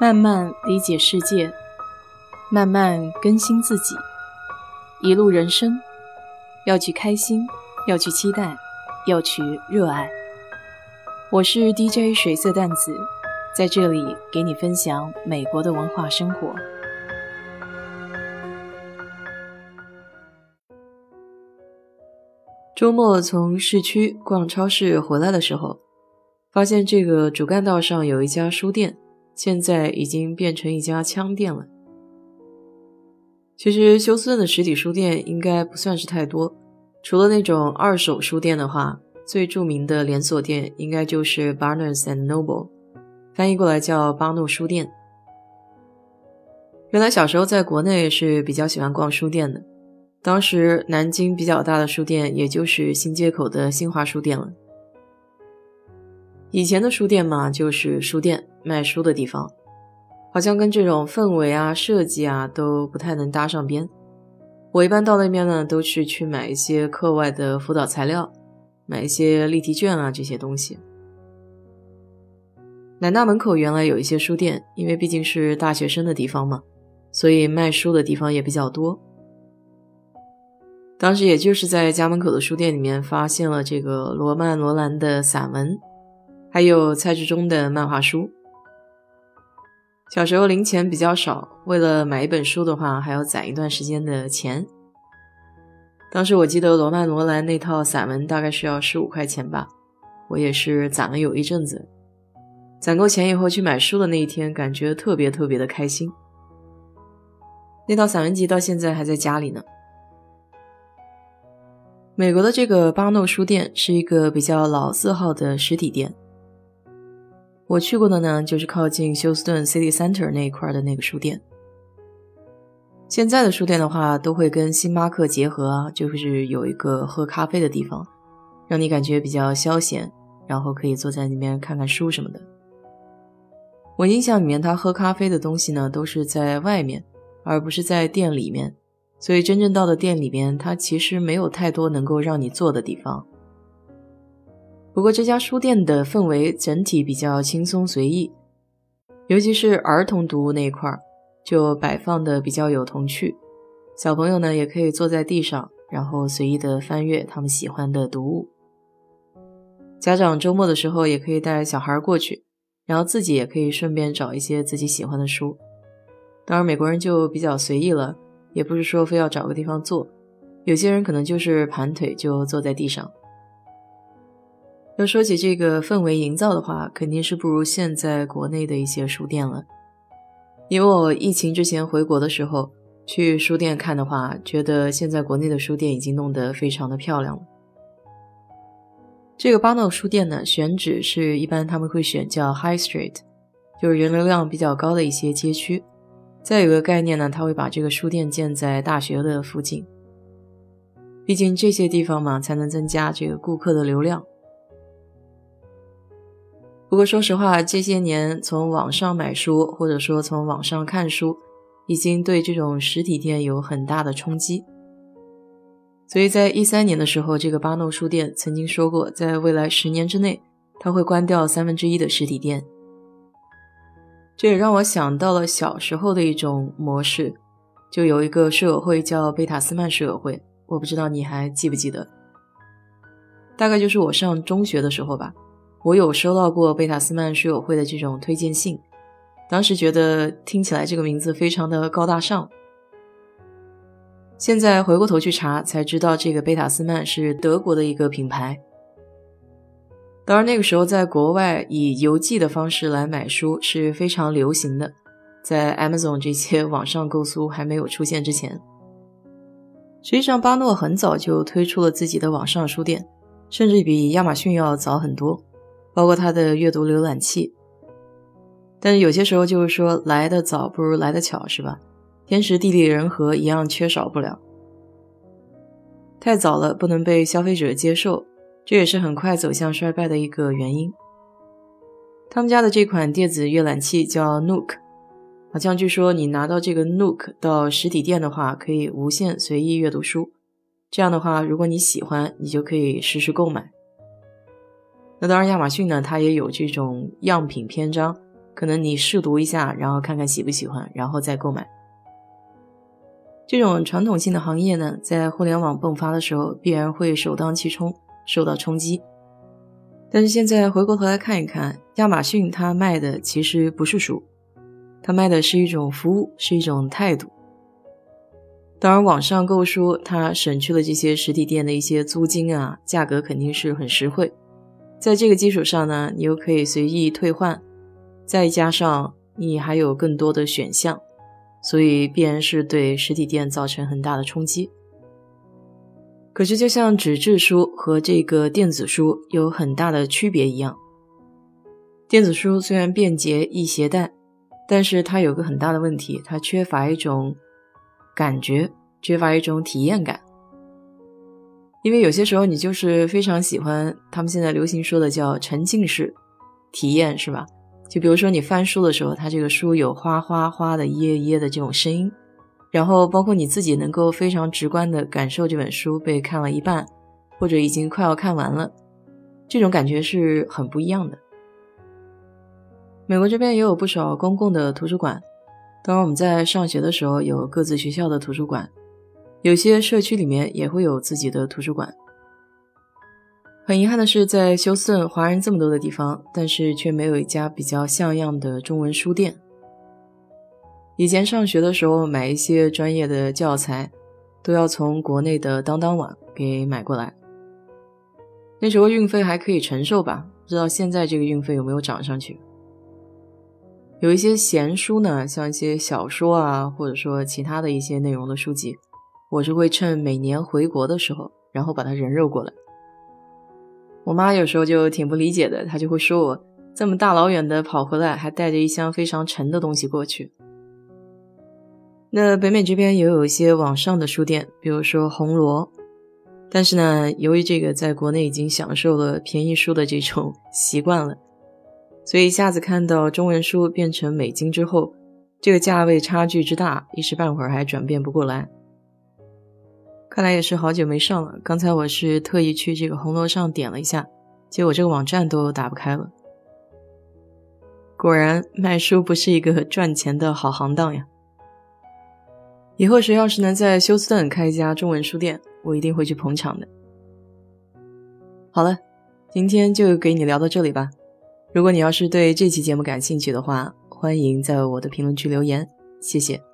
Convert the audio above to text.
慢慢理解世界，慢慢更新自己。一路人生，要去开心，要去期待，要去热爱。我是 DJ 水色淡子，在这里给你分享美国的文化生活。周末从市区逛超市回来的时候，发现这个主干道上有一家书店。现在已经变成一家枪店了。其实休斯顿的实体书店应该不算是太多，除了那种二手书店的话，最著名的连锁店应该就是 Barnes and Noble，翻译过来叫巴诺书店。原来小时候在国内是比较喜欢逛书店的，当时南京比较大的书店也就是新街口的新华书店了。以前的书店嘛，就是书店卖书的地方，好像跟这种氛围啊、设计啊都不太能搭上边。我一般到那边呢，都是去买一些课外的辅导材料，买一些例题卷啊这些东西。南大门口原来有一些书店，因为毕竟是大学生的地方嘛，所以卖书的地方也比较多。当时也就是在家门口的书店里面发现了这个罗曼·罗兰的散文。还有蔡志忠的漫画书。小时候零钱比较少，为了买一本书的话，还要攒一段时间的钱。当时我记得罗曼·罗兰那套散文大概需要十五块钱吧，我也是攒了有一阵子。攒够钱以后去买书的那一天，感觉特别特别的开心。那套散文集到现在还在家里呢。美国的这个巴诺书店是一个比较老字号的实体店。我去过的呢，就是靠近休斯顿 City Center 那一块的那个书店。现在的书店的话，都会跟星巴克结合啊，就是有一个喝咖啡的地方，让你感觉比较消闲，然后可以坐在那边看看书什么的。我印象里面，他喝咖啡的东西呢，都是在外面，而不是在店里面，所以真正到的店里面，它其实没有太多能够让你坐的地方。不过这家书店的氛围整体比较轻松随意，尤其是儿童读物那一块儿，就摆放的比较有童趣。小朋友呢也可以坐在地上，然后随意的翻阅他们喜欢的读物。家长周末的时候也可以带小孩过去，然后自己也可以顺便找一些自己喜欢的书。当然，美国人就比较随意了，也不是说非要找个地方坐，有些人可能就是盘腿就坐在地上。要说起这个氛围营造的话，肯定是不如现在国内的一些书店了。因为我疫情之前回国的时候去书店看的话，觉得现在国内的书店已经弄得非常的漂亮了。这个巴诺书店呢，选址是一般他们会选叫 High Street，就是人流量比较高的一些街区。再有个概念呢，他会把这个书店建在大学的附近，毕竟这些地方嘛，才能增加这个顾客的流量。不过说实话，这些年从网上买书，或者说从网上看书，已经对这种实体店有很大的冲击。所以在一三年的时候，这个巴诺书店曾经说过，在未来十年之内，他会关掉三分之一的实体店。这也让我想到了小时候的一种模式，就有一个书友会叫贝塔斯曼书友会，我不知道你还记不记得？大概就是我上中学的时候吧。我有收到过贝塔斯曼书友会的这种推荐信，当时觉得听起来这个名字非常的高大上。现在回过头去查，才知道这个贝塔斯曼是德国的一个品牌。当然那个时候在国外以邮寄的方式来买书是非常流行的，在 Amazon 这些网上购书还没有出现之前，实际上巴诺很早就推出了自己的网上书店，甚至比亚马逊要早很多。包括它的阅读浏览器，但是有些时候就是说来的早不如来的巧，是吧？天时地利人和一样缺少不了。太早了不能被消费者接受，这也是很快走向衰败的一个原因。他们家的这款电子阅览器叫 Nook，好像据说你拿到这个 Nook 到实体店的话，可以无限随意阅读书。这样的话，如果你喜欢，你就可以实时购买。那当然，亚马逊呢，它也有这种样品篇章，可能你试读一下，然后看看喜不喜欢，然后再购买。这种传统性的行业呢，在互联网迸发的时候，必然会首当其冲受到冲击。但是现在回过头来看一看，亚马逊它卖的其实不是书，它卖的是一种服务，是一种态度。当然，网上购书它省去了这些实体店的一些租金啊，价格肯定是很实惠。在这个基础上呢，你又可以随意退换，再加上你还有更多的选项。所以必然是对实体店造成很大的冲击。可是，就像纸质书和这个电子书有很大的区别一样，电子书虽然便捷易携带，但是它有个很大的问题，它缺乏一种感觉，缺乏一种体验感。因为有些时候你就是非常喜欢他们现在流行说的叫沉浸式体验，是吧？就比如说你翻书的时候，它这个书有哗哗哗的一页一页的这种声音，然后包括你自己能够非常直观的感受这本书被看了一半，或者已经快要看完了，这种感觉是很不一样的。美国这边也有不少公共的图书馆，当然我们在上学的时候有各自学校的图书馆，有些社区里面也会有自己的图书馆。很遗憾的是，在休斯顿华人这么多的地方，但是却没有一家比较像样的中文书店。以前上学的时候，买一些专业的教材，都要从国内的当当网给买过来。那时候运费还可以承受吧？不知道现在这个运费有没有涨上去？有一些闲书呢，像一些小说啊，或者说其他的一些内容的书籍，我是会趁每年回国的时候，然后把它人肉过来。我妈有时候就挺不理解的，她就会说我这么大老远的跑回来，还带着一箱非常沉的东西过去。那北美这边也有一些网上的书店，比如说红罗，但是呢，由于这个在国内已经享受了便宜书的这种 习惯了，所以一下子看到中文书变成美金之后，这个价位差距之大，一时半会儿还转变不过来。看来也是好久没上了。刚才我是特意去这个红楼上点了一下，结果这个网站都打不开了。果然卖书不是一个赚钱的好行当呀！以后谁要是能在休斯顿开一家中文书店，我一定会去捧场的。好了，今天就给你聊到这里吧。如果你要是对这期节目感兴趣的话，欢迎在我的评论区留言，谢谢。